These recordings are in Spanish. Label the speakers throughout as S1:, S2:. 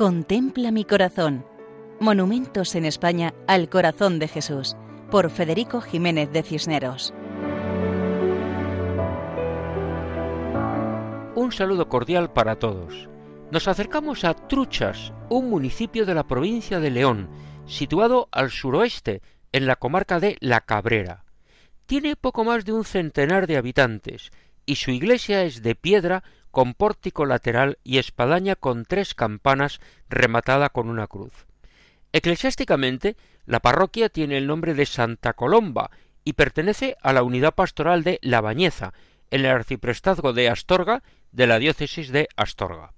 S1: Contempla mi corazón. Monumentos en España al corazón de Jesús, por Federico Jiménez de Cisneros.
S2: Un saludo cordial para todos. Nos acercamos a Truchas, un municipio de la provincia de León, situado al suroeste, en la comarca de La Cabrera. Tiene poco más de un centenar de habitantes, y su iglesia es de piedra con pórtico lateral y espadaña con tres campanas rematada con una cruz. Eclesiásticamente, la parroquia tiene el nombre de Santa Colomba y pertenece a la unidad pastoral de La Bañeza, en el arciprestazgo de Astorga de la diócesis de Astorga.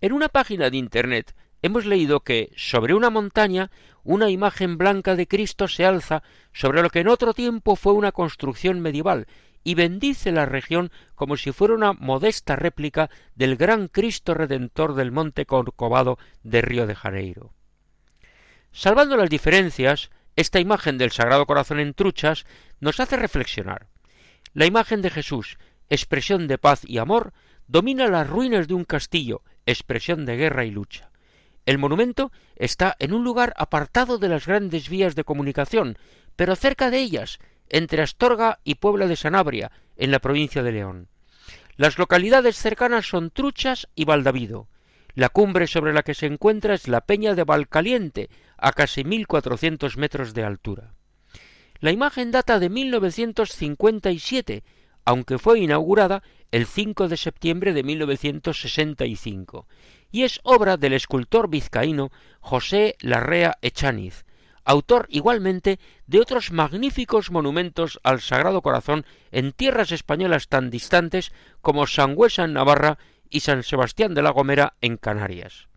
S2: En una página de Internet hemos leído que sobre una montaña una imagen blanca de Cristo se alza sobre lo que en otro tiempo fue una construcción medieval y bendice la región como si fuera una modesta réplica del gran Cristo Redentor del Monte Corcovado de Río de Janeiro. Salvando las diferencias, esta imagen del Sagrado Corazón en truchas nos hace reflexionar. La imagen de Jesús, expresión de paz y amor, domina las ruinas de un castillo, expresión de guerra y lucha. El monumento está en un lugar apartado de las grandes vías de comunicación, pero cerca de ellas, entre Astorga y Puebla de Sanabria, en la provincia de León. Las localidades cercanas son Truchas y Valdavido. La cumbre sobre la que se encuentra es la peña de Valcaliente, a casi mil cuatrocientos metros de altura. La imagen data de 1957, aunque fue inaugurada el 5 de septiembre de 1965, y es obra del escultor vizcaíno José Larrea Echaniz, autor igualmente de otros magníficos monumentos al Sagrado Corazón en tierras españolas tan distantes como Sangüesa en Navarra y San Sebastián de la Gomera en Canarias.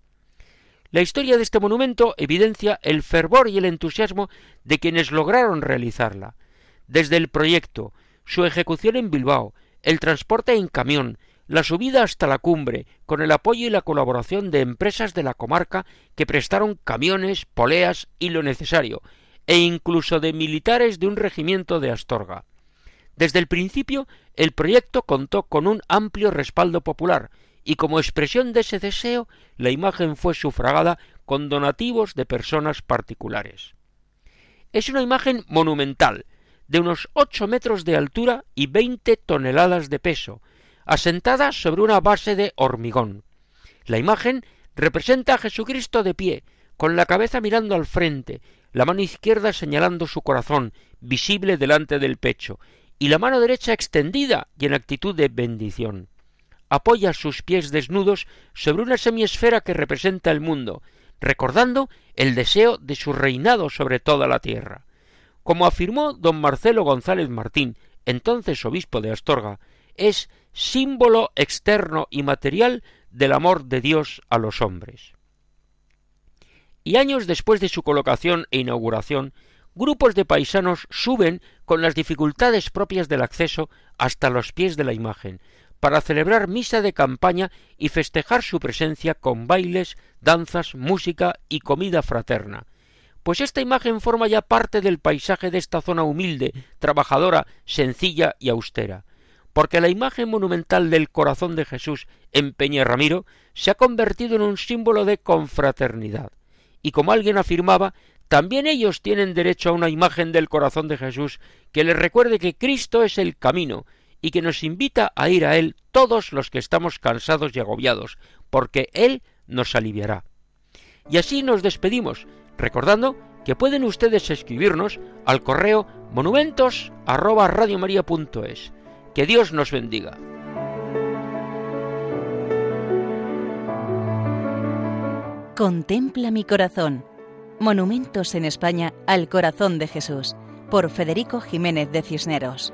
S2: La historia de este monumento evidencia el fervor y el entusiasmo de quienes lograron realizarla. Desde el proyecto, su ejecución en Bilbao, el transporte en camión, la subida hasta la cumbre, con el apoyo y la colaboración de empresas de la comarca que prestaron camiones, poleas y lo necesario, e incluso de militares de un regimiento de Astorga. Desde el principio, el proyecto contó con un amplio respaldo popular, y como expresión de ese deseo, la imagen fue sufragada con donativos de personas particulares. Es una imagen monumental, de unos ocho metros de altura y veinte toneladas de peso, asentada sobre una base de hormigón. La imagen representa a Jesucristo de pie, con la cabeza mirando al frente, la mano izquierda señalando su corazón, visible delante del pecho, y la mano derecha extendida y en actitud de bendición. Apoya sus pies desnudos sobre una semiesfera que representa el mundo, recordando el deseo de su reinado sobre toda la tierra. Como afirmó don Marcelo González Martín, entonces obispo de Astorga, es símbolo externo y material del amor de Dios a los hombres. Y años después de su colocación e inauguración, grupos de paisanos suben con las dificultades propias del acceso hasta los pies de la imagen, para celebrar misa de campaña y festejar su presencia con bailes, danzas, música y comida fraterna. Pues esta imagen forma ya parte del paisaje de esta zona humilde, trabajadora, sencilla y austera porque la imagen monumental del corazón de Jesús en Peña Ramiro se ha convertido en un símbolo de confraternidad. Y como alguien afirmaba, también ellos tienen derecho a una imagen del corazón de Jesús que les recuerde que Cristo es el camino y que nos invita a ir a Él todos los que estamos cansados y agobiados, porque Él nos aliviará. Y así nos despedimos, recordando que pueden ustedes escribirnos al correo monumentos que Dios nos bendiga.
S1: Contempla mi corazón. Monumentos en España al corazón de Jesús, por Federico Jiménez de Cisneros.